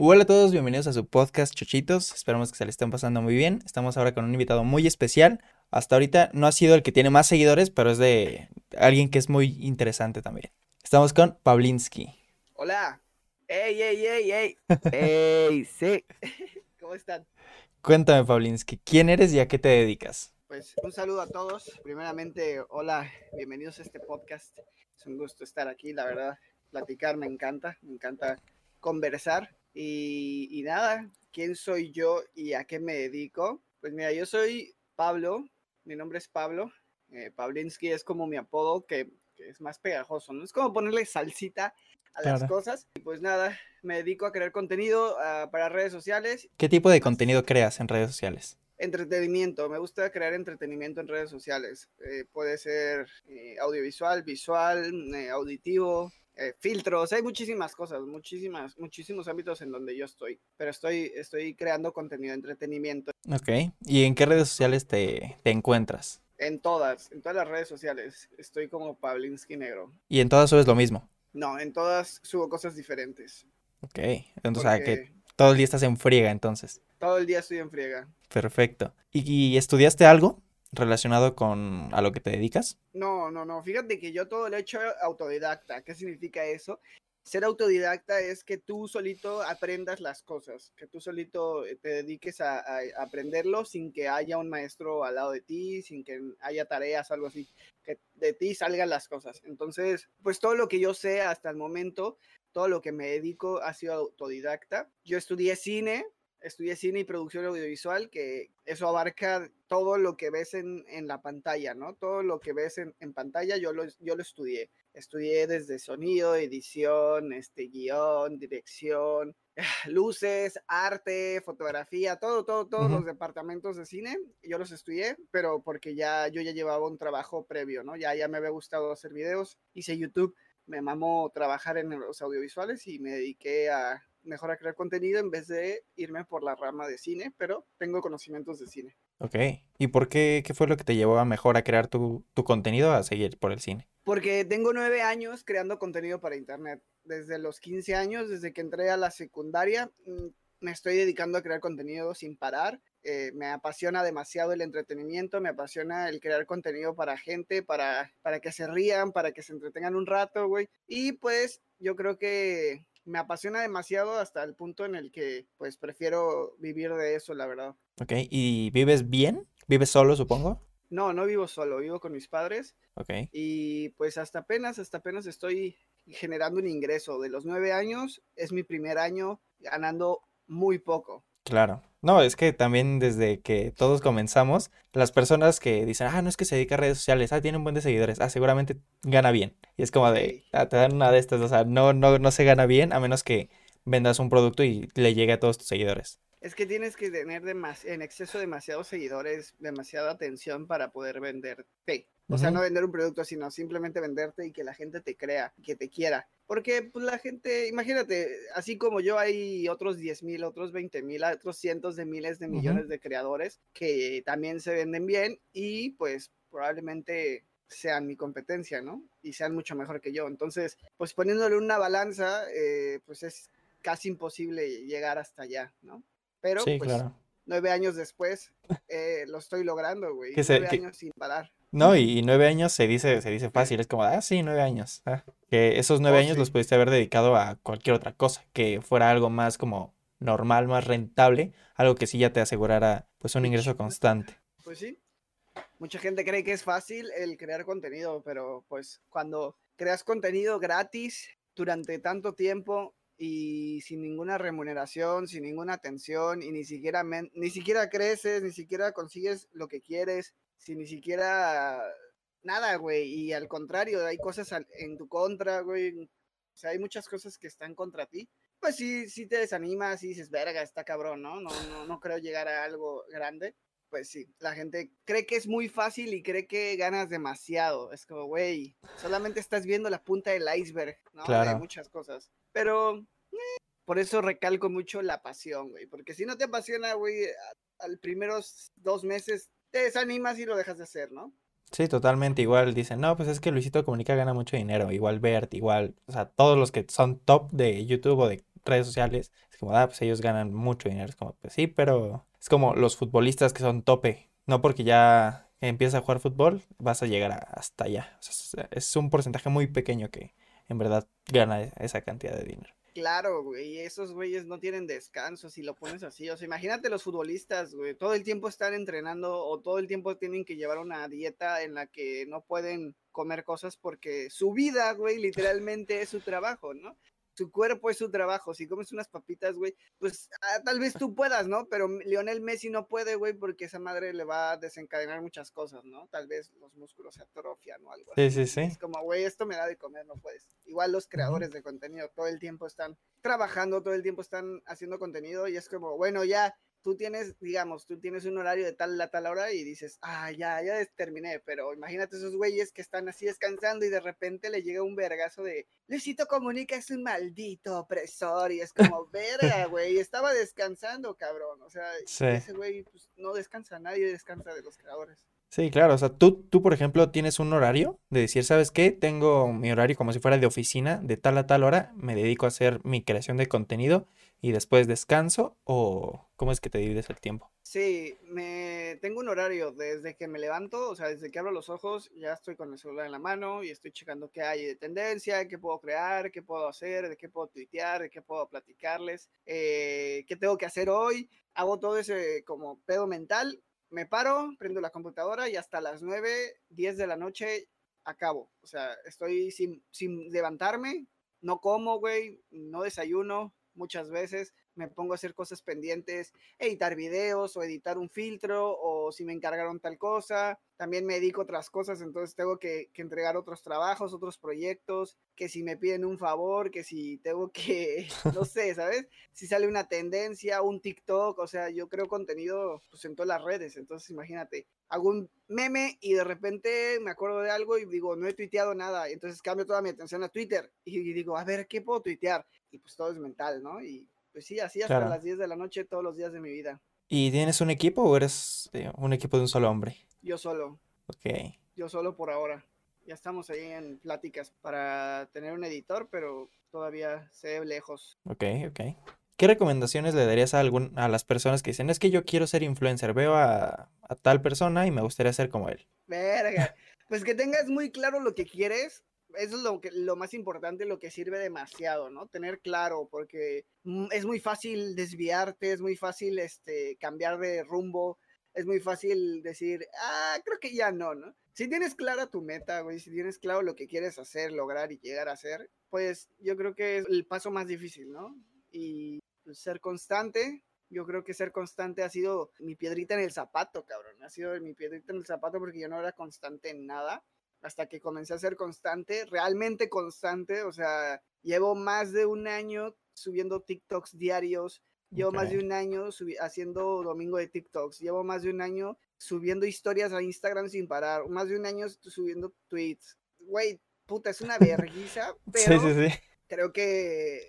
Hola a todos, bienvenidos a su podcast Chochitos. Esperamos que se le estén pasando muy bien. Estamos ahora con un invitado muy especial. Hasta ahorita no ha sido el que tiene más seguidores, pero es de alguien que es muy interesante también. Estamos con Pavlinsky. Hola. ¡Ey, ey, ey, ey! ¡Ey, sí! ¿Cómo están? Cuéntame, Pavlinsky, ¿quién eres y a qué te dedicas? Pues un saludo a todos. Primeramente, hola, bienvenidos a este podcast. Es un gusto estar aquí, la verdad. Platicar me encanta, me encanta conversar. Y, nada, ¿quién soy yo y a qué me dedico? Pues mira, yo soy Pablo, mi nombre es Pablo. Eh, Pavlinsky es como mi apodo que, es más pegajoso, ¿no? Es como ponerle salsita a las cosas. Y pues nada, me dedico a crear contenido ah, para redes sociales. ¿Qué tipo de contenido creas en redes sociales? Entretenimiento, me gusta crear entretenimiento en redes sociales. Eh, puede ser eh, audiovisual, visual, auditivo, eh, filtros, hay muchísimas cosas, muchísimas, muchísimos ámbitos en donde yo estoy, pero estoy, estoy creando contenido de entretenimiento. Ok, ¿y en qué redes sociales te, te encuentras? En todas, en todas las redes sociales, estoy como Pavlinsky Negro. ¿Y en todas subes lo mismo? No, en todas subo cosas diferentes. Ok, entonces, o sea, que todo el día estás en friega entonces. Todo el día estoy en friega. Perfecto. y estudiaste algo? Relacionado con a lo que te dedicas? No, no, no. Fíjate que yo todo lo he hecho autodidacta. ¿Qué significa eso? Ser autodidacta es que tú solito aprendas las cosas, que tú solito eh, te dediques a, aprenderlo sin que haya un maestro al lado de ti, sin que haya tareas, algo así, que de ti salgan las cosas. Entonces, pues todo lo que yo sé hasta el momento, todo lo que me dedico ha sido autodidacta. Yo estudié cine, estudié cine y producción audiovisual, que eso abarca todo lo que ves en, la pantalla, ¿no? Todo lo que ves en, pantalla yo lo, yo lo estudié. Estudié desde sonido, edición, este, guion, dirección, luces, arte, fotografía, todo, todo, todos los departamentos de cine, yo los estudié, pero porque ya yo ya llevaba un trabajo previo, ¿no? Ya, ya me había gustado hacer videos, hice YouTube, me mamó trabajar en los audiovisuales y me dediqué a mejor a crear contenido en vez de irme por la rama de cine, pero tengo conocimientos de cine. Ok. ¿Y por qué, qué fue lo que te llevó a mejor a crear tu, tu contenido a seguir por el cine? Porque tengo nueve años creando contenido para internet. Desde los 15 años, desde que entré a la secundaria, mm, me estoy dedicando a crear contenido sin parar. Eh, me apasiona demasiado el entretenimiento, me apasiona el crear contenido para gente, para, para que se rían, para que se entretengan un rato, güey. Y pues yo creo que me apasiona demasiado hasta el punto en el que pues prefiero vivir de eso, la verdad. Ok, ¿y vives bien? ¿Vives solo, supongo? No, no vivo solo, vivo con mis padres. Ok. Y pues hasta apenas, hasta apenas estoy generando un ingreso. De los nueve años, es mi primer año ganando muy poco. Claro. No, es que también desde que todos comenzamos, las personas que dicen, ah, no es que se dedica a redes sociales, ah, tiene un buen de seguidores, ah, seguramente gana bien. Y es como de, ah, te dan una de estas, o sea, no, no, no se gana bien a menos que vendas un producto y le llegue a todos tus seguidores. Es que tienes que tener en exceso demasiados seguidores, demasiada atención para poder venderte. O sea, no vender un producto, sino simplemente venderte y que la gente te crea, que te quiera. Porque pues, la gente, imagínate, así como yo hay otros 10 mil, otros 20 mil, otros cientos de miles de millones de creadores que también se venden bien y pues probablemente sean mi competencia, ¿no? Y sean mucho mejor que yo. Entonces, pues poniéndole una balanza, eh, pues es casi imposible llegar hasta allá, ¿no? Pero pues nueve años después eh, lo estoy logrando, güey. Nueve años sin parar. No, y, nueve años se dice, se dice fácil, es como, ah, sí, nueve años. Ah, que esos nueve oh, años los pudiste haber dedicado a cualquier otra cosa, que fuera algo más como normal, más rentable, algo que sí ya te asegurara pues un ingreso constante. Pues sí. Mucha gente cree que es fácil el crear contenido, pero pues cuando creas contenido gratis durante tanto tiempo y sin ninguna remuneración, sin ninguna atención y ni siquiera ni siquiera creces, ni siquiera consigues lo que quieres si ni siquiera nada, güey, y al contrario, hay cosas en tu contra, güey, o sea, hay muchas cosas que están contra ti, pues sí, sí te desanimas y dices, verga, está cabrón, ¿no? No, no, no creo llegar a algo grande. Pues sí, la gente cree que es muy fácil y cree que ganas demasiado. Es como, güey, solamente estás viendo la punta del iceberg, ¿no? Claro. De muchas cosas. Pero eh, por eso recalco mucho la pasión, güey. Porque si no te apasiona, güey, al primeros dos meses te desanimas y lo dejas de hacer, ¿no? Sí, totalmente. Igual dicen, no, pues es que Luisito Comunica gana mucho dinero. Igual Bert, igual, o sea, todos los que son top de YouTube o de redes sociales, es como, ah, pues ellos ganan mucho dinero. Es como, pues sí, pero es como los futbolistas que son tope. No porque ya empiezas a jugar fútbol, vas a llegar hasta allá. es un porcentaje muy pequeño que en verdad gana esa cantidad de dinero. Claro, güey, esos güeyes no tienen descanso si lo pones así. O sea, imagínate los futbolistas, güey, todo el tiempo están entrenando o todo el tiempo tienen que llevar una dieta en la que no pueden comer cosas porque su vida, güey, literalmente es su trabajo, ¿no? Su cuerpo es su trabajo. Si comes unas papitas, güey, pues ah, tal vez tú puedas, ¿no? Pero Lionel Messi no puede, güey, porque esa madre le va a desencadenar muchas cosas, ¿no? Tal vez los músculos se atrofian o algo así. Sí, sí, sí. Es como, güey, esto me da de comer, no puedes. Igual los creadores de contenido todo el tiempo están trabajando, todo el tiempo están haciendo contenido y es como, bueno, ya tú tienes, digamos, tú tienes un horario de tal a tal hora y dices, ah, ya, ya terminé, pero imagínate esos güeyes que están así descansando y de repente le llega un vergazo de, Luisito Comunica es un maldito opresor y es como, verga, güey, estaba descansando, cabrón, o sea, ese güey pues, no descansa, nadie descansa de los creadores. Sí, claro, o sea, tú, tú, por ejemplo, tienes un horario de decir, ¿sabes qué? Tengo mi horario como si fuera de oficina, de tal a tal hora, me dedico a hacer mi creación de contenido y después descanso o cómo es que te divides el tiempo? Sí, me tengo un horario desde que me levanto, o sea, desde que abro los ojos, ya estoy con el celular en la mano y estoy checando qué hay de tendencia, qué puedo crear, qué puedo hacer, de qué puedo tuitear, de qué puedo platicarles, eh, qué tengo que hacer hoy. Hago todo ese como pedo mental, me paro, prendo la computadora y hasta las 9, 10 de la noche acabo. O sea, estoy sin, sin levantarme, no como, güey, no desayuno, muchas veces me pongo a hacer cosas pendientes, editar videos o editar un filtro o si me encargaron tal cosa. También me dedico a otras cosas, entonces tengo que, entregar otros trabajos, otros proyectos, que si me piden un favor, que si tengo que, no sé, ¿sabes? Si sale una tendencia, un TikTok, o sea, yo creo contenido pues, en todas las redes, entonces imagínate, hago un meme y de repente me acuerdo de algo y digo, no he tuiteado nada, entonces cambio toda mi atención a Twitter y digo, a ver, ¿qué puedo tuitear? Y pues todo es mental, ¿no? Y pues sí, así hasta las 10 de la noche todos los días de mi vida. ¿Y tienes un equipo o eres eh, un equipo de un solo hombre? Yo solo. Ok. Yo solo por ahora. Ya estamos ahí en pláticas para tener un editor, pero todavía se ve lejos. Ok, ok. ¿Qué recomendaciones le darías a, algún, a las personas que dicen, es que yo quiero ser influencer, veo a, a tal persona y me gustaría ser como él? Verga. Pues que tengas muy claro lo que quieres eso es lo, que, lo más importante, lo que sirve demasiado, ¿no? Tener claro, porque mm, es muy fácil desviarte, es muy fácil este, cambiar de rumbo, es muy fácil decir, ah, creo que ya no, ¿no? Si tienes clara tu meta, güey, si tienes claro lo que quieres hacer, lograr y llegar a hacer, pues yo creo que es el paso más difícil, ¿no? Y pues, ser constante, yo creo que ser constante ha sido mi piedrita en el zapato, cabrón. Ha sido mi piedrita en el zapato porque yo no era constante en nada hasta que comencé a ser constante, realmente constante, o sea, llevo más de un año subiendo TikToks diarios, llevo más de un año haciendo domingo de TikToks, llevo más de un año subiendo historias a Instagram sin parar, más de un año subiendo tweets. Güey, puta, es una vergüenza, pero creo que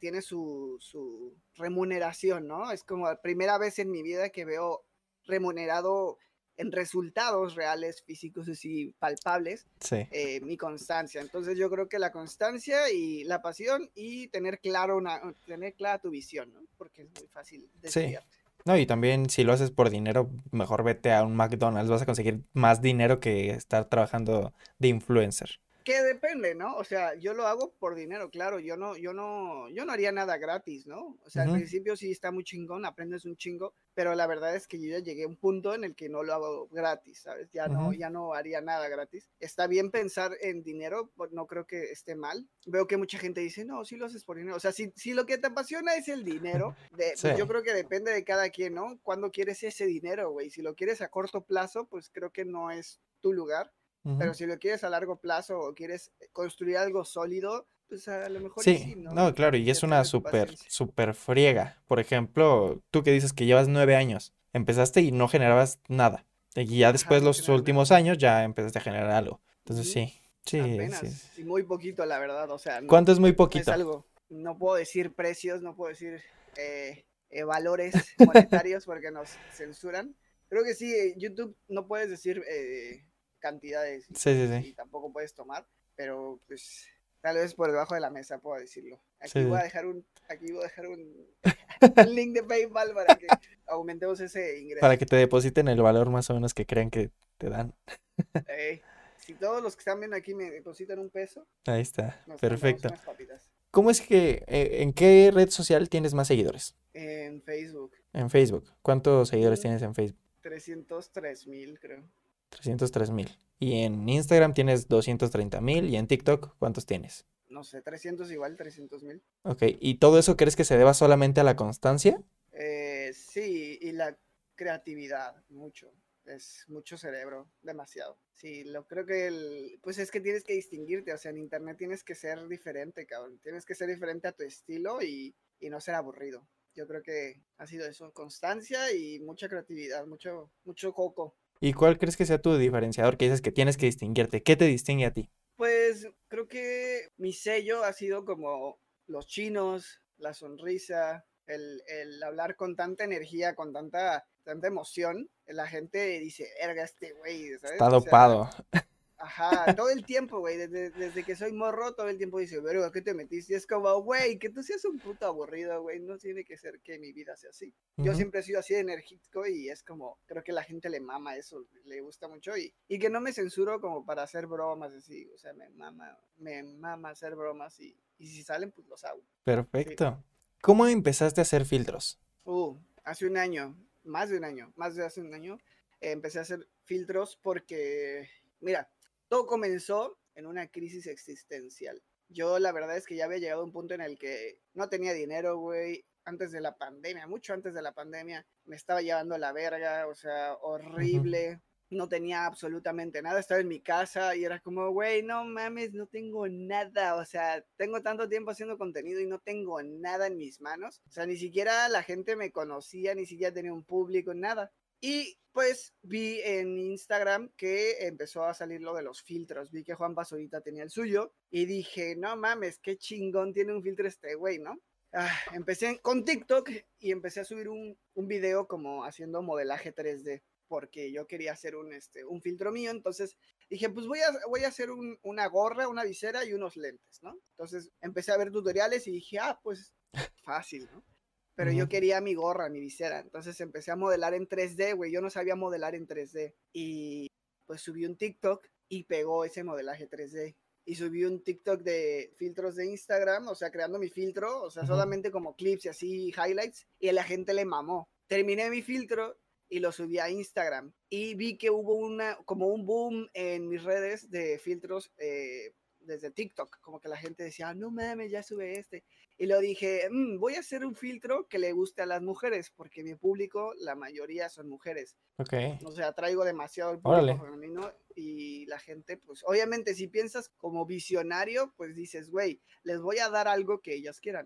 tiene su, su remuneración, ¿no? Es como la primera vez en mi vida que veo remunerado en resultados reales, físicos y palpables, eh, mi constancia. Entonces yo creo que la constancia y la pasión y tener claro una, tener clara tu visión, ¿no? Porque es muy fácil desviarte. Sí. No, y también si lo haces por dinero, mejor vete a un McDonald's, vas a conseguir más dinero que estar trabajando de influencer. Que depende, ¿no? O sea, yo lo hago por dinero, claro, yo no, yo no, yo no haría nada gratis, ¿no? O sea, al principio sí está muy chingón, aprendes un chingo, pero la verdad es que yo ya llegué a un punto en el que no lo hago gratis, ¿sabes? Ya no, ya no haría nada gratis. Está bien pensar en dinero, no creo que esté mal. Veo que mucha gente dice, no, sí lo haces por dinero. O sea, si, si lo que te apasiona es el dinero, de, pues, yo creo que depende de cada quien, ¿no? Cuando quieres ese dinero, güey. Si lo quieres a corto plazo, pues creo que no es tu lugar pero si lo quieres a largo plazo o quieres construir algo sólido, pues a lo mejor sí, ¿no? claro, y es una súper, súper friega. Por ejemplo, tú que dices que llevas nueve años, empezaste y no generabas nada. Y ya después, los últimos años, ya empezaste a generar algo. Entonces, sí, sí, sí. Y muy poquito, la verdad, o sea. ¿Cuánto es muy poquito? es algo. No puedo decir precios, no puedo decir eh, eh, valores monetarios porque nos censuran. Creo que sí, YouTube no puedes decir eh, cantidades y, tampoco puedes tomar, pero pues Tal vez por debajo de la mesa, puedo decirlo. Aquí voy a dejar un, aquí voy a dejar un, un link de PayPal para que aumentemos ese ingreso. Para que te depositen el valor más o menos que crean que te dan. Si todos los que están viendo aquí me depositan un peso, Ahí está, nos perfecto. unas. ¿Cómo es que, eh, en qué red social tienes más seguidores? En Facebook, En Facebook. ¿Cuántos seguidores tienes en Facebook? 303 mil, creo. 303 mil. Y en Instagram tienes 230 mil. Y en TikTok, ¿cuántos tienes? No sé, 300 igual, 300 mil. Ok, ¿y todo eso crees que se deba solamente a la constancia? Eh, sí, y la creatividad, mucho. Es mucho cerebro, demasiado. Sí, lo creo que el, pues es que tienes que distinguirte, o sea, en internet tienes que ser diferente, cabrón. Tienes que ser diferente a tu estilo y, y no ser aburrido. Yo creo que ha sido eso, constancia y mucha creatividad, mucho, mucho coco. ¿Y cuál crees que sea tu diferenciador que dices que tienes que distinguirte? ¿Qué te distingue a ti? Pues creo que mi sello ha sido como los chinos, la sonrisa, el, el hablar con tanta energía, con tanta, tanta emoción. La gente dice, erga este güey, ¿sabes? Está O sea, dopado. Ajá, todo el tiempo, güey, desde, desde que soy morro, todo el tiempo dice, verga, ¿qué te metiste? Y es como, güey, que tú seas un puto aburrido, güey, no tiene que ser que mi vida sea así. Yo siempre he sido así de enérgico y es como, creo que la gente le mama eso, le gusta mucho y, y que no me censuro como para hacer bromas así, o sea, me mama, me mama hacer bromas y, y si salen, pues los hago. Perfecto. ¿Cómo empezaste a hacer filtros? Uh, hace un año, más de un año, más de hace un año, eh, empecé a hacer filtros porque, mira, todo comenzó en una crisis existencial. Yo la verdad es que ya había llegado a un punto en el que no tenía dinero, güey. Antes de la pandemia, mucho antes de la pandemia, me estaba llevando la verga, o sea, horrible. No tenía absolutamente nada, estaba en mi casa y era como, güey, no mames, no tengo nada, o sea, tengo tanto tiempo haciendo contenido y no tengo nada en mis manos, o sea, ni siquiera la gente me conocía, ni siquiera tenía un público, nada. Y pues vi en Instagram que empezó a salir lo de los filtros. Vi que Juan Basorita tenía el suyo y dije, no mames, qué chingón tiene un filtro este güey, ¿no? Ah, empecé con TikTok y empecé a subir un, un video como haciendo modelaje 3D porque yo quería hacer un, este, un filtro mío. Entonces dije, pues voy a, voy a hacer un- una gorra, una visera y unos lentes, ¿no? Entonces empecé a ver tutoriales y dije, ah, pues fácil, ¿no? Pero yo quería mi gorra, mi visera. Entonces empecé a modelar en 3D, güey. Yo no sabía modelar en 3D. Y pues subí un TikTok y pegó ese modelaje 3D. Y subí un TikTok de filtros de Instagram, o sea, creando mi filtro, o sea, Ujú. solamente como clips y así, highlights. Y a la gente le mamó. Terminé mi filtro y lo subí a Instagram. Y vi que hubo una, como un boom en mis redes de filtros eh, desde TikTok. Como que la gente decía, no mames, ya sube este. Y lo dije, "Mm, voy a hacer un filtro que le guste a las mujeres, porque mi público, la mayoría son mujeres. Ok. O sea, traigo demasiado el público femenino y la gente, pues, obviamente, si piensas como visionario, pues dices, güey, les voy a dar algo que ellas quieran.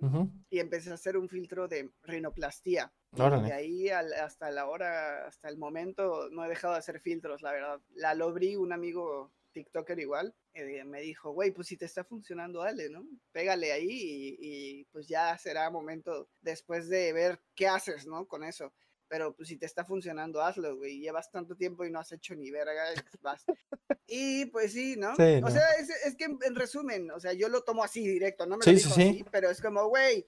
Y empecé a hacer un filtro de rinoplastia. Y Órale. de ahí al- hasta la hora, hasta el momento, no he dejado de hacer filtros, la verdad. La Lobri, un amigo TikToker igual, eh, me dijo, güey, pues si te está funcionando, dale, ¿no? Pégale ahí y, y, pues ya será momento después de ver qué haces, ¿no? Con eso. Pero pues si te está funcionando, hazlo, güey. Llevas tanto tiempo y no has hecho ni verga, vas. Y pues sí, ¿no? Sí, o sea, es, es que en, en resumen, o sea, yo lo tomo así directo, no me Sí, lo dijo sí. así, pero es como, güey,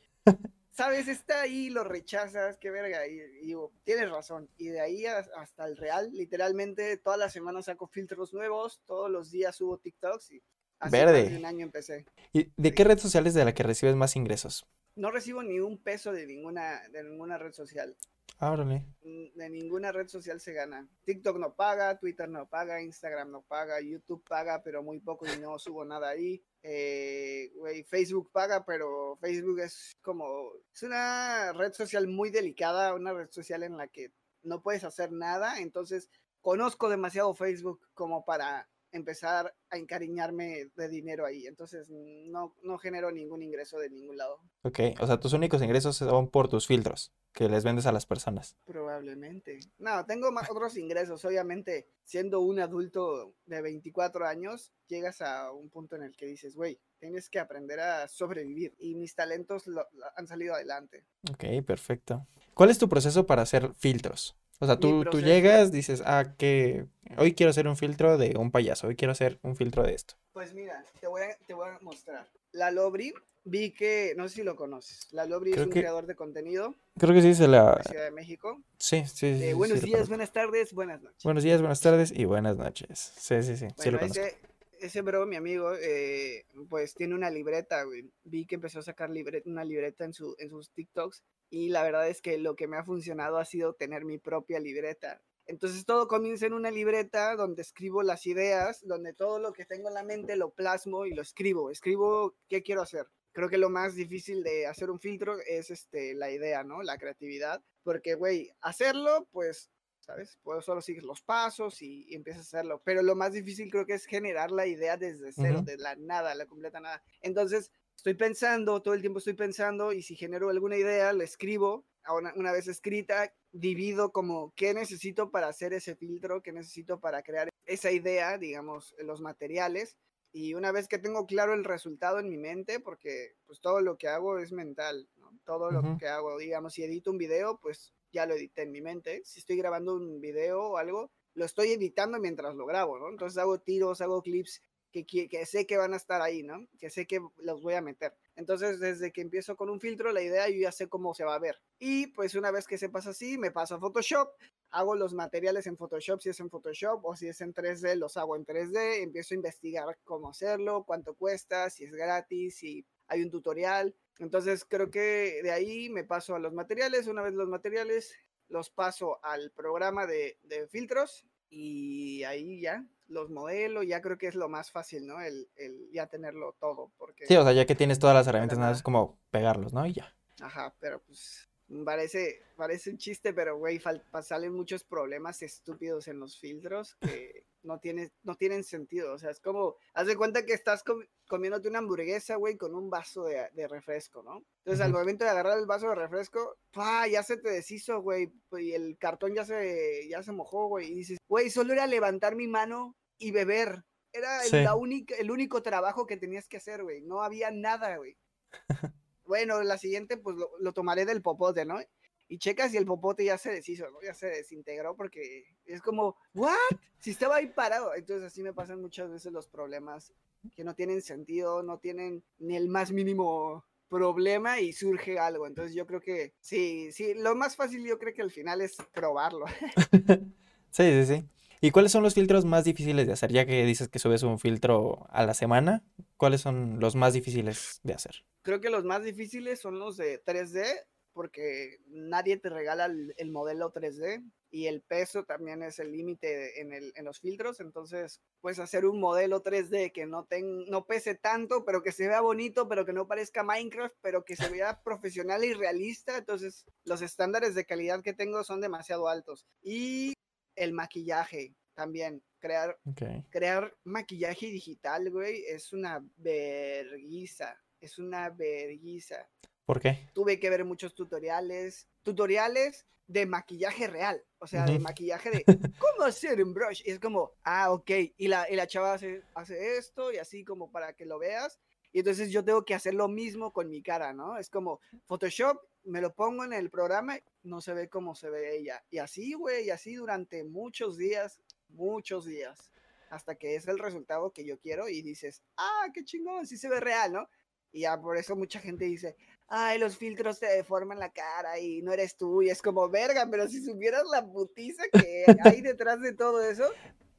sabes, está ahí, lo rechazas, qué verga, y, y digo, tienes razón. Y de ahí a- hasta el real, literalmente, todas las semanas saco filtros nuevos, todos los días subo TikToks y hace más Verde. de un año empecé. ¿Y de qué red social es de la que recibes más ingresos? No recibo ni un peso de ninguna, de ninguna red social. Ah, órale. Mm, De ninguna red social se gana. TikTok no paga, Twitter no paga, Instagram no paga, YouTube paga, pero muy poco y no subo nada ahí. Eh, güey, Facebook paga, pero Facebook es como, es una red social muy delicada, una red social en la que no puedes hacer nada, entonces conozco demasiado Facebook como para empezar a encariñarme de dinero ahí, entonces no, no genero ningún ingreso de ningún lado. Ok, o sea, tus únicos ingresos son por tus filtros que les vendes a las personas. Probablemente. No, tengo más otros ingresos. Obviamente, siendo un adulto de 24 años, llegas a un punto en el que dices, güey, tienes que aprender a sobrevivir. Y mis talentos lo- lo- han salido adelante. Ok, perfecto. ¿Cuál es tu proceso para hacer filtros? O sea, tú, tú llegas, dices, ah, que hoy quiero hacer un filtro de un payaso, hoy quiero hacer un filtro de esto. Pues mira, te voy a, te voy a mostrar. La Lobri, vi que, no sé si lo conoces, la Lobri es un que- creador de contenido Creo que sí se de la... Ciudad de México. Sí, sí, sí. Eh, buenos sí días, buenas tardes, buenas noches. Buenos días, buenas tardes y buenas noches. Sí, sí, sí. Sí lo Bueno, conozco. ese, ese bro, mi amigo, eh, pues tiene una libreta, güey. Vi que empezó a sacar libre- una libreta en, su, en sus TikToks y la verdad es que lo que me ha funcionado ha sido tener mi propia libreta. Entonces todo comienza en una libreta donde escribo las ideas, donde todo lo que tengo en la mente lo plasmo y lo escribo. Escribo qué quiero hacer. Creo que lo más difícil de hacer un filtro es este, la idea, ¿no? La creatividad. Porque, güey, hacerlo, pues ¿sabes? Puedo solo seguir los pasos y, y empiezas a hacerlo. Pero lo más difícil creo que es generar la idea desde cero, Ujú. de la nada, la completa nada. Entonces, estoy pensando, todo el tiempo estoy pensando y si genero alguna idea, la escribo. Ahora, una vez escrita, divido como qué necesito para hacer ese filtro, qué necesito para crear esa idea, digamos, los materiales. Y una vez que tengo claro el resultado en mi mente, porque pues todo lo que hago es mental, ¿no? Todo lo que hago, digamos, si edito un video, pues ya lo edité en mi mente. Si estoy grabando un video o algo, lo estoy editando mientras lo grabo, ¿no? Entonces hago tiros, hago clips que, sé que van a estar ahí, ¿no? Que sé que los voy a meter. Entonces, desde que empiezo con un filtro, la idea yo ya sé cómo se va a ver. Y pues una vez que se pasa así, me paso a Photoshop, hago los materiales en Photoshop, si es en Photoshop o si es en 3D, los hago en 3D, empiezo a investigar cómo hacerlo, cuánto cuesta, si es gratis, si hay un tutorial. Entonces creo que de ahí me paso a los materiales, una vez los materiales los paso al programa de filtros y ahí ya los modelo, ya creo que es lo más fácil, ¿no? El, el ya tenerlo todo, porque... Sí, o sea, ya que tienes todas las la herramientas, nada más es como pegarlos, ¿no? Y ya. Ajá, pero pues parece, parece un chiste, pero güey, salen muchos problemas estúpidos en los filtros que no, tiene, no tienen sentido. O sea, es como, haz de cuenta que estás com- comiéndote una hamburguesa, güey, con un vaso de, de refresco, ¿no? Entonces, al momento de agarrar el vaso de refresco, ¡pah! ya se te deshizo, güey, y el cartón ya se, ya se mojó, güey, y dices, güey, solo era levantar mi mano y beber. Era el, Sí. la única, el único trabajo que tenías que hacer, güey. No había nada, güey. Bueno, la siguiente, pues lo, lo tomaré del popote, ¿no? Y checas y el popote ya se deshizo, ¿no? Ya se desintegró porque es como, ¿what? Si estaba ahí parado. Entonces así me pasan muchas veces los problemas que no tienen sentido, no tienen ni el más mínimo problema y surge algo. Entonces yo creo que sí, sí, lo más fácil yo creo que al final es probarlo. Sí, sí, sí. ¿Y cuáles son los filtros más difíciles de hacer? Ya que dices que subes un filtro a la semana, ¿cuáles son los más difíciles de hacer? Creo que los más difíciles son los de 3D porque nadie te regala el, el modelo 3D y el peso también es el límite en, en los filtros. Entonces, pues hacer un modelo 3D que no, ten- no pese tanto, pero que se vea bonito, pero que no parezca Minecraft, pero que se vea profesional y realista. Entonces, los estándares de calidad que tengo son demasiado altos. Y el maquillaje también, crear Ok. crear maquillaje digital, güey, es una verguiza. Es una verguiza. ¿Por qué? Tuve que ver muchos tutoriales, tutoriales de maquillaje real, o sea, de maquillaje de cómo hacer un brush. Y es como, ah, ok, y la, y la chava hace, hace esto y así como para que lo veas. Y entonces yo tengo que hacer lo mismo con mi cara, ¿no? Es como Photoshop, me lo pongo en el programa, no se ve como se ve ella. Y así, güey, y así durante muchos días, muchos días, hasta que es el resultado que yo quiero y dices, ah, qué chingón, sí se ve real, ¿no? Y ya por eso mucha gente dice, ay, los filtros te deforman la cara y no eres tú. Y es como, verga, pero si supieras la putiza que hay detrás de todo eso,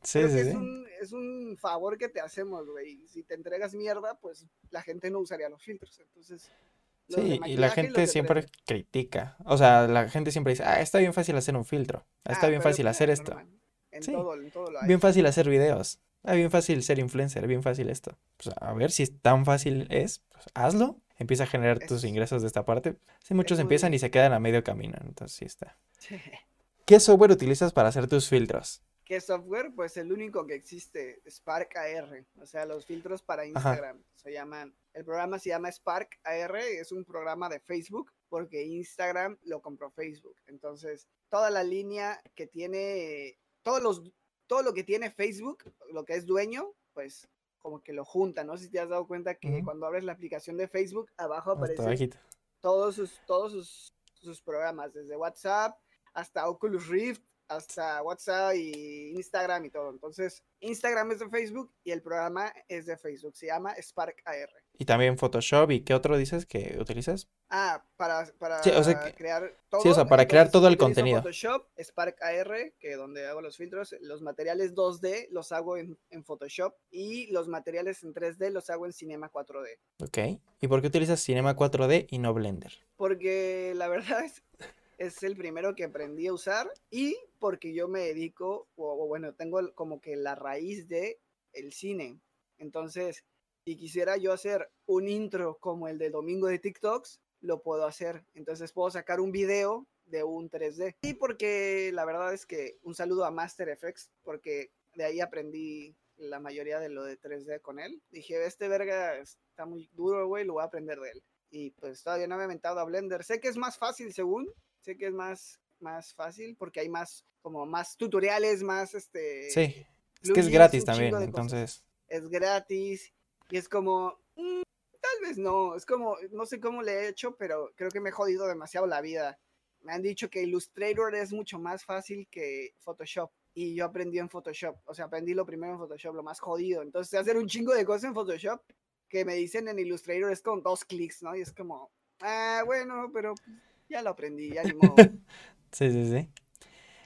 Sí, creo sí, que sí. es un, es un favor que te hacemos, güey. Si te entregas mierda, pues la gente no usaría los filtros. Entonces, Sí, y la gente siempre 3D. critica. O sea, la gente siempre dice, ah, está bien fácil hacer un filtro. Está Ah, bien fácil hacer esto. En Sí. todo, en todo lo. Bien fácil hacer videos. Ah, bien fácil ser influencer, bien fácil esto. Pues a ver si es tan fácil es, pues hazlo. Empieza a generar tus Es- ingresos de esta parte. Sí, muchos empiezan y se quedan a medio camino, entonces sí está. ¿Qué software utilizas para hacer tus filtros? ¿Qué software? Pues el único que existe, Spark AR. O sea, los filtros para Instagram se llaman. El programa se llama Spark AR, es un programa de Facebook, porque Instagram lo compró Facebook. Entonces, toda la línea que tiene, todos los, todo lo que tiene Facebook, lo que es dueño, pues como que lo junta, ¿no? Si te has dado cuenta que cuando abres la aplicación de Facebook, abajo aparecen todos sus, todos sus, sus programas, desde WhatsApp hasta Oculus Rift, hasta WhatsApp y Instagram y todo. Entonces, Instagram es de Facebook y el programa es de Facebook. Se llama Spark AR. Y también Photoshop. ¿Y qué otro dices que utilizas? Ah, para, para Sí, o sea que- crear todo. sí, o sea, para crear entonces, todo el contenido. Photoshop, Spark AR, que donde hago los filtros, los materiales 2D los hago en, en Photoshop y los materiales en 3D los hago en Cinema 4D. Ok. ¿Y por qué utilizas Cinema 4D y no Blender? Porque la verdad es, es el primero que aprendí a usar y porque yo me dedico, o, bueno, tengo como que la raíz de el cine. Entonces, si quisiera yo hacer un intro como el de Domingo de TikToks, lo puedo hacer. Entonces puedo sacar un video de un 3D. Y porque la verdad es que un saludo a Master Effects, porque de ahí aprendí la mayoría de lo de 3D con él. Dije, este verga está muy duro, güey, lo voy a aprender de él. Y pues todavía no me he inventado a Blender. Sé que es más fácil según, sé que es más, más fácil porque hay más, como más tutoriales, más este... Sí. Es que es gratis también, entonces. Es gratis y es como, mm, tal vez no, es como, no sé cómo le he hecho, pero creo que me he jodido demasiado la vida. Me han dicho que Illustrator es mucho más fácil que Photoshop. Y yo aprendí en Photoshop. O sea, aprendí lo primero en Photoshop, lo más jodido. Entonces, hacer un chingo de cosas en Photoshop que me dicen en Illustrator es con dos clics, ¿no? Y es como, ah, bueno, pero ya lo aprendí, ya ni modo. Sí, sí, sí.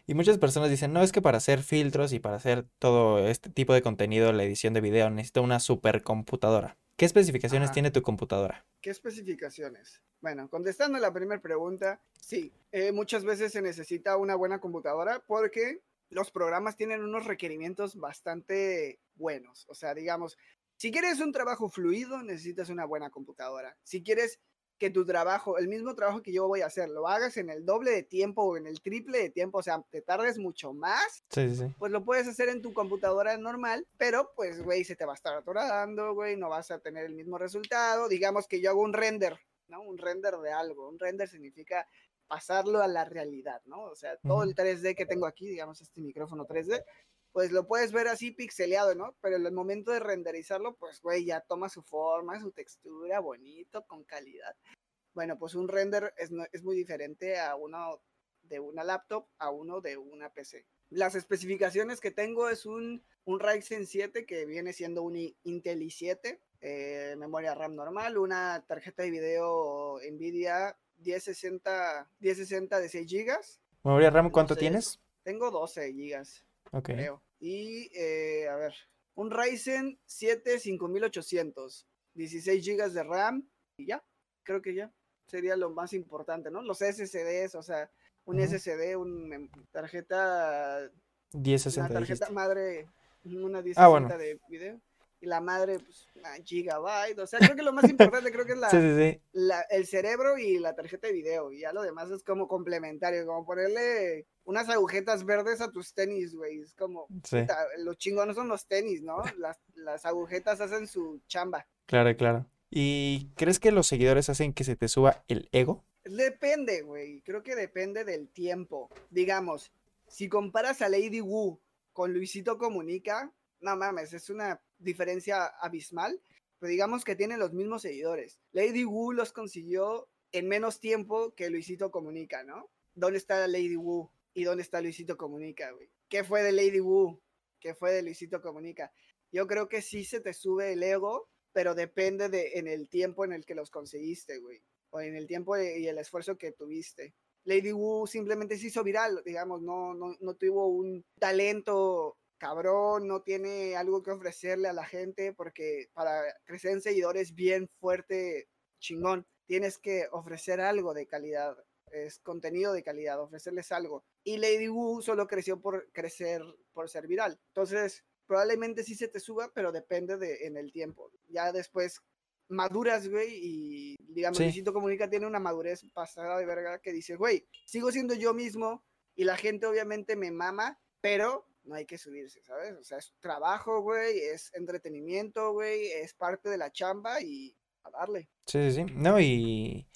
Y muchas personas dicen, no, es que para hacer filtros y para hacer todo este tipo de contenido, la edición de video, necesito una supercomputadora. ¿Qué especificaciones Ajá. tiene tu computadora? ¿Qué especificaciones? Bueno, contestando la primera pregunta, sí, eh, muchas veces se necesita una buena computadora porque los programas tienen unos requerimientos bastante buenos. O sea, digamos, si quieres un trabajo fluido, necesitas una buena computadora. Si quieres que tu trabajo, el mismo trabajo que yo voy a hacer, lo hagas en el doble de tiempo o en el triple de tiempo, o sea, te tardes mucho más, Sí, sí, sí. pues lo puedes hacer en tu computadora normal, pero pues, güey, se te va a estar atorando, güey, no vas a tener el mismo resultado. Digamos que yo hago un render, ¿no? Un render de algo. Un render significa pasarlo a la realidad, ¿no? O sea, todo el 3D que tengo aquí, digamos, este micrófono 3D, pues lo puedes ver así pixeleado, ¿no? Pero en el momento de renderizarlo, pues, güey, ya toma su forma, su textura, bonito, con calidad. Bueno, pues un render es, no- es muy diferente a uno de una laptop a uno de una PC. Las especificaciones que tengo es un, un Ryzen 7 que viene siendo un Intel i7, eh, memoria RAM normal, una tarjeta de video Nvidia 1060, 1060 de 6 GB. ¿Memoria RAM cuánto sé, tienes? Tengo 12 GB, Ok. creo. Y, eh, a ver, un Ryzen 7 5800, 16 GB de RAM y ya, creo que ya. Sería lo más importante, ¿no? Los SSDs, o sea, un. SSD, una tarjeta 1060 una tarjeta dijiste. madre, una 1060 Ah, bueno. de video. Y la madre, pues, una gigabyte. O sea, creo que lo más importante creo que es la, Sí, sí, sí. la- el cerebro y la tarjeta de video. Y ya lo demás es como complementario, como ponerle unas agujetas verdes a tus tenis, güey. Es como, Sí, puta, los chingones son los tenis, ¿no? Las, las agujetas hacen su chamba. claro, claro. ¿Y crees que los seguidores hacen que se te suba el ego? Depende, güey. Creo que depende del tiempo. Digamos, si comparas a Lady Wu con Luisito Comunica, no mames, es una diferencia abismal. Pero digamos que tienen los mismos seguidores. Lady Wu los consiguió en menos tiempo que Luisito Comunica, ¿no? ¿Dónde está Lady Wu? ¿Y dónde está Luisito Comunica, güey? ¿Qué fue de Lady Wu? ¿Qué fue de Luisito Comunica? Yo creo que sí se te sube el ego, pero depende de en el tiempo en el que los conseguiste, güey o en el tiempo y el esfuerzo que tuviste. Lady Wu simplemente se hizo viral, digamos, no, no, no tuvo un talento cabrón, no tiene algo que ofrecerle a la gente, porque para crecer en seguidores bien fuerte, chingón, tienes que ofrecer algo de calidad, es contenido de calidad, ofrecerles algo. Y Lady Wu solo creció por crecer, por ser viral. Entonces, probablemente sí se te suba, pero depende de en el tiempo. Ya después maduras, güey, y digamos, Sí. Luisito Comunica tiene una madurez pasada de verga que dice, güey, sigo siendo yo mismo y la gente obviamente me mama, pero no hay que subirse, ¿sabes? O sea, es trabajo, güey, es entretenimiento, güey, es parte de la chamba y a darle. Sí, sí, sí. No, y,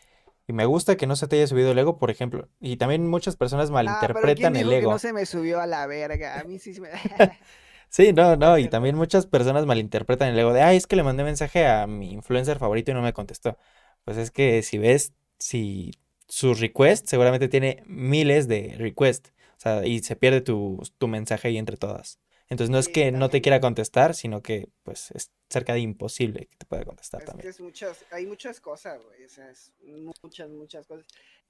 y me gusta que no se te haya subido el ego, por ejemplo. Y también muchas personas Ah, pero ¿quién malinterpretan el que ego. no se me subió a la verga? A mí sí se me... Sí, no, no, y también muchas personas malinterpretan el ego de, ay, es que le mandé mensaje a mi influencer favorito y no me contestó. Pues es que si ves, si su request seguramente tiene miles de requests. O sea, y se pierde tu, tu mensaje ahí entre todas. Entonces no es que no te quiera contestar, sino que pues es cerca de imposible que te pueda contestar Es que también. es muchas, hay muchas cosas, güey. O sea, es muchas, muchas cosas.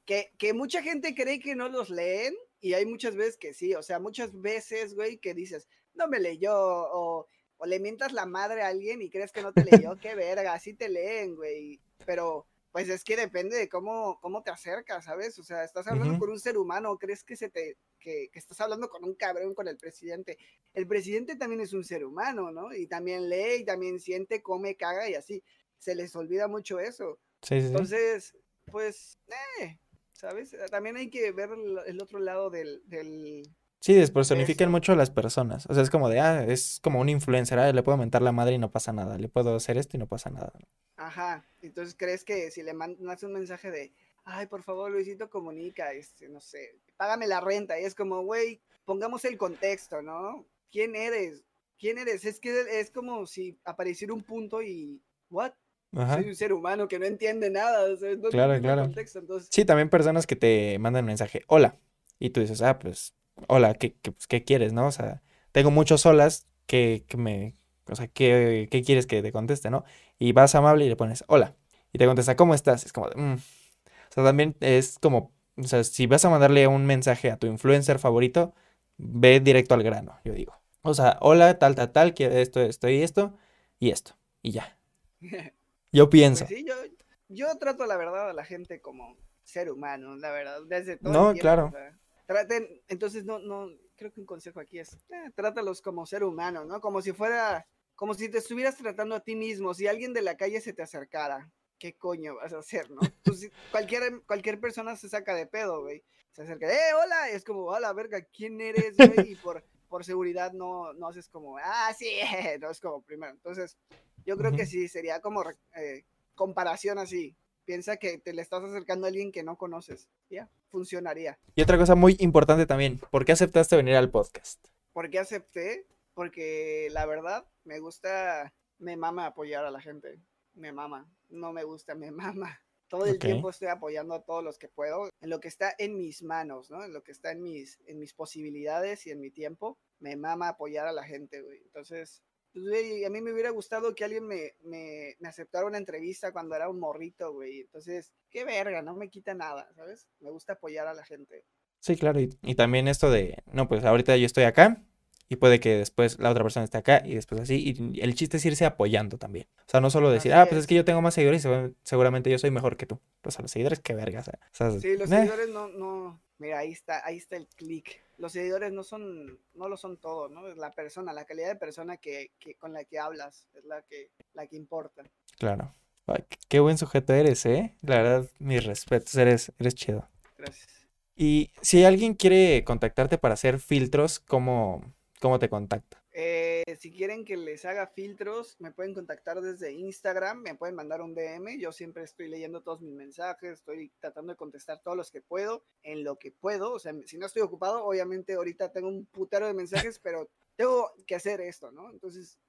Que, que mucha gente cree que no los leen y hay muchas veces que sí. O sea, muchas veces, güey, que dices, no me leyó o, o le mientas la madre a alguien y crees que no te leyó. Qué verga, así te leen, güey. Pero pues es que depende de cómo, cómo te acercas, ¿sabes? O sea, estás hablando con un ser humano, crees que se te que, que estás hablando con un cabrón, con el presidente. El presidente también es un ser humano, ¿no? Y también lee y también siente, come, caga y así. Se les olvida mucho eso. Sí, sí, sí. Entonces, pues, eh, ¿sabes? También hay que ver el, otro lado del, del... Sí, despersonifican mucho a las personas. O sea, es como de, ah, es como un influencer, ah, le puedo mentar la madre y no pasa nada. Le puedo hacer esto y no pasa nada. Ajá. Entonces, ¿crees que si le mandas un mensaje de, ay, por favor, Luisito, comunica, este, no sé, págame la renta? Y es como, güey, pongamos el contexto, ¿no? ¿Quién eres? ¿Quién eres? Es que es como si apareciera un punto y, ¿what? Ajá. Soy un ser humano que no entiende nada, o sea, no Claro, claro. contexto, entonces, Sí, también personas que te mandan un mensaje, hola, y tú dices, ah, pues, hola, ¿qué, qué, pues, ¿qué quieres, no? O sea, tengo muchos holas que, que me, o sea, ¿qué, qué quieres que te conteste, no? Y vas amable y le pones, hola, y te contesta, ¿cómo estás? Es como, de, "Mm". O sea, también es como, o sea, si vas a mandarle un mensaje a tu influencer favorito, ve directo al grano, yo digo. O sea, hola, tal, tal, tal, quiero esto, esto y esto, y esto, y ya. Yo pienso. Pues sí, yo, yo trato la verdad a la gente como ser humano, la verdad, desde todo el No, tiempo, claro. o sea, traten, entonces no, no, creo que un consejo aquí es, eh, trátalos como ser humano, ¿no? Como si fuera, como si te estuvieras tratando a ti mismo, si alguien de la calle se te acercara, ¿qué coño vas a hacer, no? Pues, si- cualquier, cualquier persona se saca de pedo, güey, se acerca, eh, hola, y es como, hola, verga, ¿quién eres, güey? Y por, por seguridad no, no haces como, ah, sí, no es como primero, entonces, yo creo que sí, sería como eh, comparación así. Piensa que te le estás acercando a alguien que no conoces. Ya, funcionaría. Y otra cosa muy importante también, ¿por qué aceptaste venir al podcast? ¿Por qué acepté? Porque la verdad me gusta, me mama apoyar a la gente. Me mama. No me gusta, me mama. Todo el tiempo estoy apoyando a todos los que puedo, en lo que está en mis manos, ¿no? En lo que está en mis, en mis posibilidades y en mi tiempo. Me mama apoyar a la gente, güey. Entonces, güey, a mí me hubiera gustado que alguien me, me, me aceptara una entrevista cuando era un morrito, güey. Entonces, qué verga, no me quita nada, ¿sabes? Me gusta apoyar a la gente. Sí, claro, y, y también esto de, no, pues ahorita yo estoy acá y puede que después la otra persona esté acá y después así, y el chiste es irse apoyando también. O sea, no solo decir, Así ah, pues es es. que yo tengo más seguidores y segura- seguramente yo soy mejor que tú. Pues a los seguidores, qué verga, o sea, o sea, Sí, los eh, seguidores no, no, mira, ahí está, ahí está el clic. Los seguidores no son, no lo son todo, ¿no? Es la persona, la calidad de persona que, que con la que hablas, es la que, la que importa. Claro. Ay, qué- qué buen sujeto eres, ¿eh? La verdad, mis respetos, eres, eres chido. Gracias. Y si alguien quiere contactarte para hacer filtros, ¿cómo, cómo te contacta? Eh, si quieren que les haga filtros, me pueden contactar desde Instagram, me pueden mandar un DM. Yo siempre estoy leyendo todos mis mensajes, estoy tratando de contestar todos los que puedo, en lo que puedo. O sea, si no estoy ocupado, obviamente ahorita tengo un putero de mensajes, pero tengo que hacer esto, ¿no? Entonces,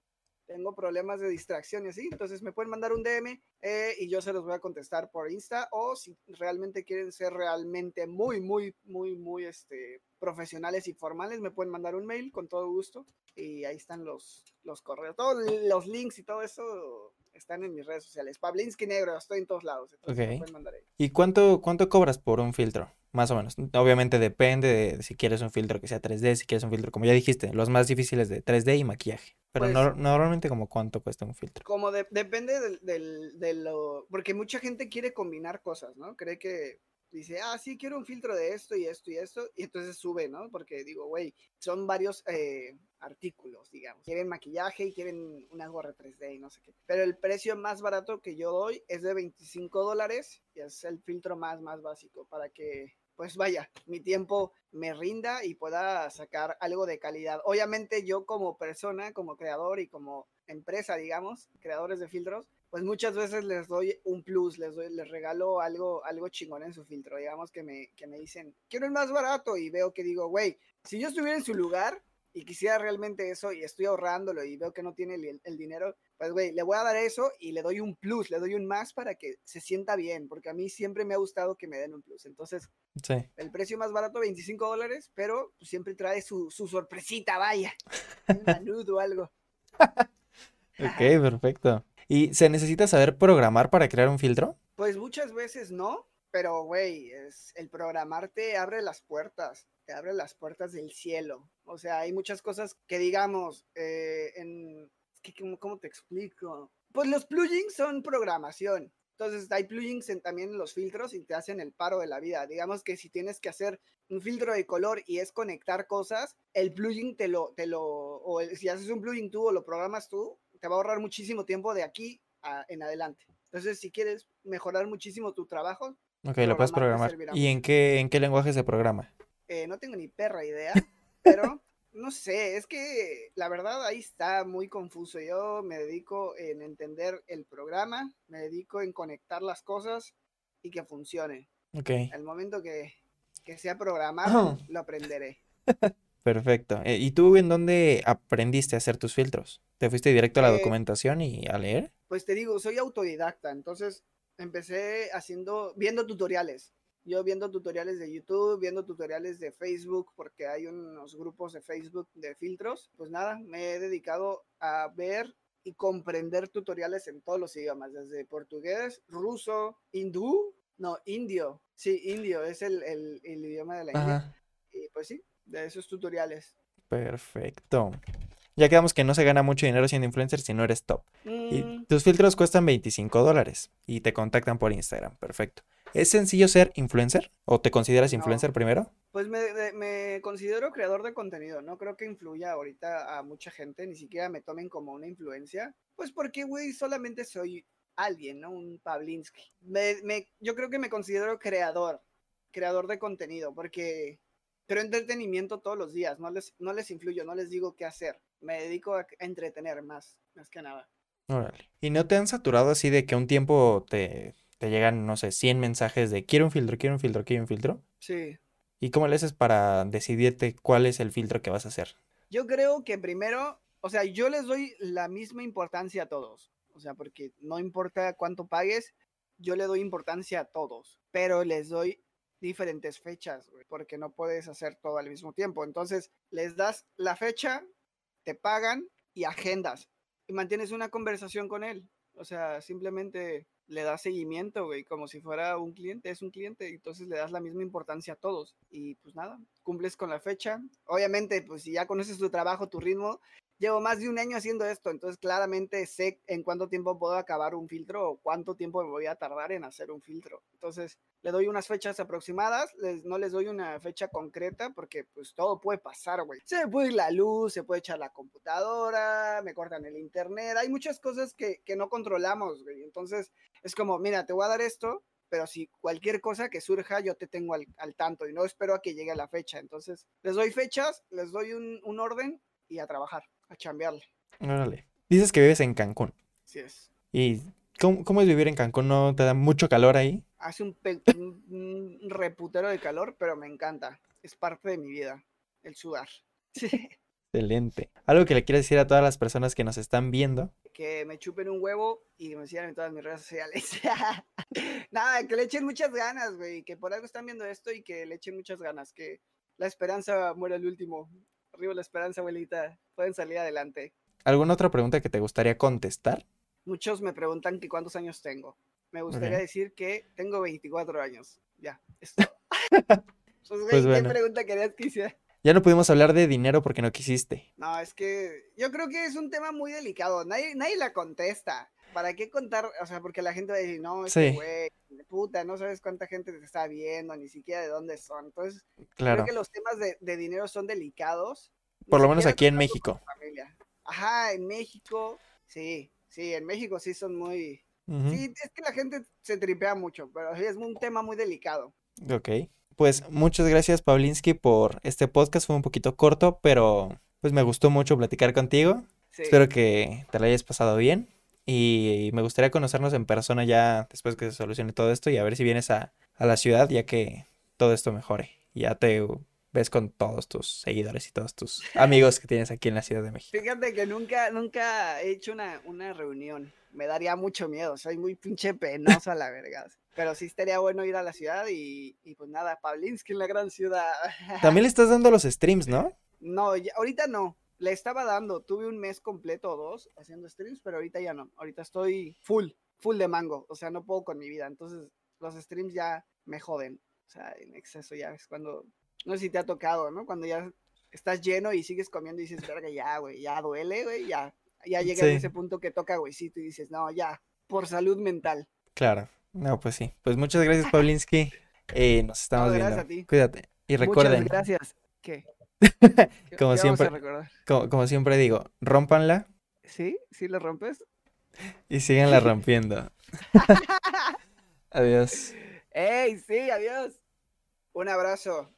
tengo problemas de distracción y así. Entonces, me pueden mandar un DM eh, y yo se los voy a contestar por Insta. O si realmente quieren ser realmente muy, muy, muy, muy este, profesionales y formales, me pueden mandar un mail con todo gusto y ahí están los, los correos, todos los links y todo eso están en mis redes sociales. Pablinski Negro, estoy en todos lados, entonces me Ok. pueden mandar ahí. ¿Y cuánto, cuánto cobras por un filtro? Más o menos. Obviamente depende de si quieres un filtro que sea 3D, si quieres un filtro, como ya dijiste, los más difíciles de 3D y maquillaje. Pero Pues- nor- normalmente como cuánto cuesta un filtro. Como de- depende del, del- de lo, porque mucha gente quiere combinar cosas, ¿no? Cree que dice, ah, sí, quiero un filtro de esto y esto y esto, y entonces sube, ¿no? Porque digo, güey, son varios eh, artículos, digamos. Quieren maquillaje y quieren una gorra 3D y no sé qué. Pero el precio más barato que yo doy es de 25 dólares y es el filtro más, más básico para que, pues vaya, mi tiempo me rinda y pueda sacar algo de calidad. Obviamente yo como persona, como creador y como empresa, digamos, creadores de filtros, pues muchas veces les doy un plus, les doy, les regalo algo, algo chingón en su filtro, digamos que me, que me dicen, quiero el más barato y veo que digo, güey, si yo estuviera en su lugar y quisiera realmente eso y estoy ahorrándolo y veo que no tiene el, el dinero, pues güey, le voy a dar eso y le doy un plus, le doy un más para que se sienta bien, porque a mí siempre me ha gustado que me den un plus. Entonces, Sí. el precio más barato, 25 dólares, pero pues, siempre trae su, su sorpresita, vaya. Un o algo. Ok, perfecto. ¿Y se necesita saber programar para crear un filtro? Pues muchas veces no, pero güey, el programarte abre las puertas, te abre las puertas del cielo. O sea, hay muchas cosas que digamos, eh, en, es que, ¿cómo, cómo te explico? Pues los plugins son programación. Entonces hay plugins en, también en los filtros y te hacen el paro de la vida. Digamos que si tienes que hacer un filtro de color y es conectar cosas, el plugin te lo, te lo, o el- si haces un plugin tú o lo programas tú, te va a ahorrar muchísimo tiempo de aquí a- en adelante. Entonces, si quieres mejorar muchísimo tu trabajo, Ok, lo puedes Programar ¿Y en qué, en qué lenguaje se programa? eh, no tengo ni perra idea, pero no sé, es que la verdad ahí está muy confuso. Yo me dedico en entender el programa, me dedico en conectar las cosas y que funcione. Ok, Al momento que, que sea programado, lo aprenderé. perfecto. Eh, ¿Y tú en dónde aprendiste a hacer tus filtros? ¿Te fuiste directo a la Eh, documentación y a leer? Pues te digo, soy autodidacta, entonces empecé haciendo, viendo tutoriales. Yo viendo tutoriales de YouTube, viendo tutoriales de Facebook, porque hay unos grupos de Facebook de filtros. Pues nada, me he dedicado a ver y comprender tutoriales en todos los idiomas, desde portugués, ruso, hindú, no, indio. Sí, indio es el, el- el idioma de la India. Ajá, Y pues sí, de esos tutoriales. perfecto. Ya quedamos que no se gana mucho dinero siendo influencer si no eres top. Y Mm, tus filtros cuestan 25 dólares y te contactan por Instagram. Perfecto. ¿Es sencillo ser influencer? ¿O te consideras No. influencer primero? Pues me, me considero creador de contenido, no creo que influya ahorita a mucha gente, ni siquiera me tomen como una influencia, pues porque, güey, solamente soy alguien, ¿no? Un Pavlinsky. Me, me- yo creo que me considero creador, creador de contenido, porque creo entretenimiento todos los días, no les, no les influyo, no les digo qué hacer, me dedico a, entretener más, más que nada. Órale. ¿Y no te han saturado así de que un tiempo te, te llegan, no sé, 100 mensajes de quiero un filtro, quiero un filtro, quiero un filtro? Sí. ¿Y cómo le haces para decidirte cuál es el filtro que vas a hacer? Yo creo que primero, o sea, yo les doy la misma importancia a todos. O sea, porque no importa cuánto pagues, yo le doy importancia a todos, pero les doy diferentes fechas, güey, porque no puedes hacer todo al mismo tiempo. Entonces, les das la fecha, te pagan y agendas y mantienes una conversación con él. O sea, simplemente le das seguimiento, güey, como si fuera un cliente, es un cliente, entonces le das la misma importancia a todos. Y pues nada, cumples con la fecha. Obviamente, pues si ya conoces tu trabajo, tu ritmo, llevo más de un año haciendo esto, entonces claramente sé en cuánto tiempo puedo acabar un filtro o cuánto tiempo me voy a tardar en hacer un filtro. Entonces, le doy unas fechas aproximadas, les- no les doy una fecha concreta porque pues todo puede pasar, güey. Se puede ir la luz, se puede echar la computadora, me cortan el internet, hay muchas cosas que, que no controlamos, güey. Entonces, es como, mira, te voy a dar esto, pero si cualquier cosa que surja, yo te tengo al, al tanto y no espero a que llegue la fecha. Entonces, les doy fechas, les doy un, un orden y a trabajar, a chambearle. Órale. Dices que vives en Cancún. Así es. ¿Y cómo, cómo es vivir en Cancún? ¿No te da mucho calor ahí? Hace un, reputero de calor, pero me encanta. Es parte de mi vida, el sudar. Excelente. Algo que le quieras decir a todas las personas que nos están viendo. Que me chupen un huevo y me sigan en todas mis redes sociales. Nada, que le echen muchas ganas, güey. Que por algo están viendo esto y que le echen muchas ganas. Que la esperanza muere al último. Arriba la esperanza, abuelita. Pueden salir adelante. ¿Alguna otra pregunta que te gustaría contestar? Muchos me preguntan que cuántos años tengo. Me gustaría decir que tengo 24 años. Ya, esto. pues, güey, Pues ¿qué bueno. pregunta querías que hiciera? Ya no pudimos hablar de dinero porque no quisiste. No, es que yo creo que es un tema muy delicado. Nadie, nadie la contesta. ¿Para qué contar? O sea, porque la gente va a decir, no, es que, Sí. güey, puta, no sabes cuánta gente te está viendo, ni siquiera de dónde son. Entonces, Claro. creo que los temas de, de dinero son delicados. Por lo menos aquí en México. Ajá, en México, sí, sí, en México sí son muy... Sí, es que la gente se tripea mucho, pero es un tema muy delicado. Ok. Pues muchas gracias, Pavlinsky, por este podcast. Fue un poquito corto, pero pues me gustó mucho platicar contigo. Sí. Espero que te lo hayas pasado bien. Y me gustaría conocernos en persona ya después que se solucione todo esto y a ver si vienes a, a la ciudad ya que todo esto mejore. Ya te ves con todos tus seguidores y todos tus amigos que tienes aquí en la Ciudad de México. Fíjate que nunca, nunca he hecho una, una reunión. Me daría mucho miedo. Soy muy pinche penoso a la verga. Pero sí estaría bueno ir a la ciudad y, y pues nada, Pavlinsky en la gran ciudad. También le estás dando los streams, ¿no? No, ya- ahorita no. Le estaba dando. Tuve un mes completo o dos haciendo streams, pero ahorita ya no. Ahorita estoy full, full de mango. O sea, no puedo con mi vida. Entonces, los streams ya me joden. O sea, en exceso ya es cuando. No sé si te ha tocado, ¿no? Cuando ya estás lleno y sigues comiendo y dices, verga, ya, güey, ya duele, güey, ya. Ya llega Sí. en ese punto que toca huesito y dices, no, ya, por salud mental. Claro. No, pues sí. Pues muchas gracias, Pavlinsky. Eh, nos estamos gracias viendo. a ti. Cuídate. Y recuerden, Muchas gracias. ¿Qué? ¿Qué- Como qué a siempre. como, como siempre digo, rómpanla ¿Sí? ¿Sí lo rompes? y síganla rompiendo. Adiós. ¡Ey, sí, adiós! Un abrazo.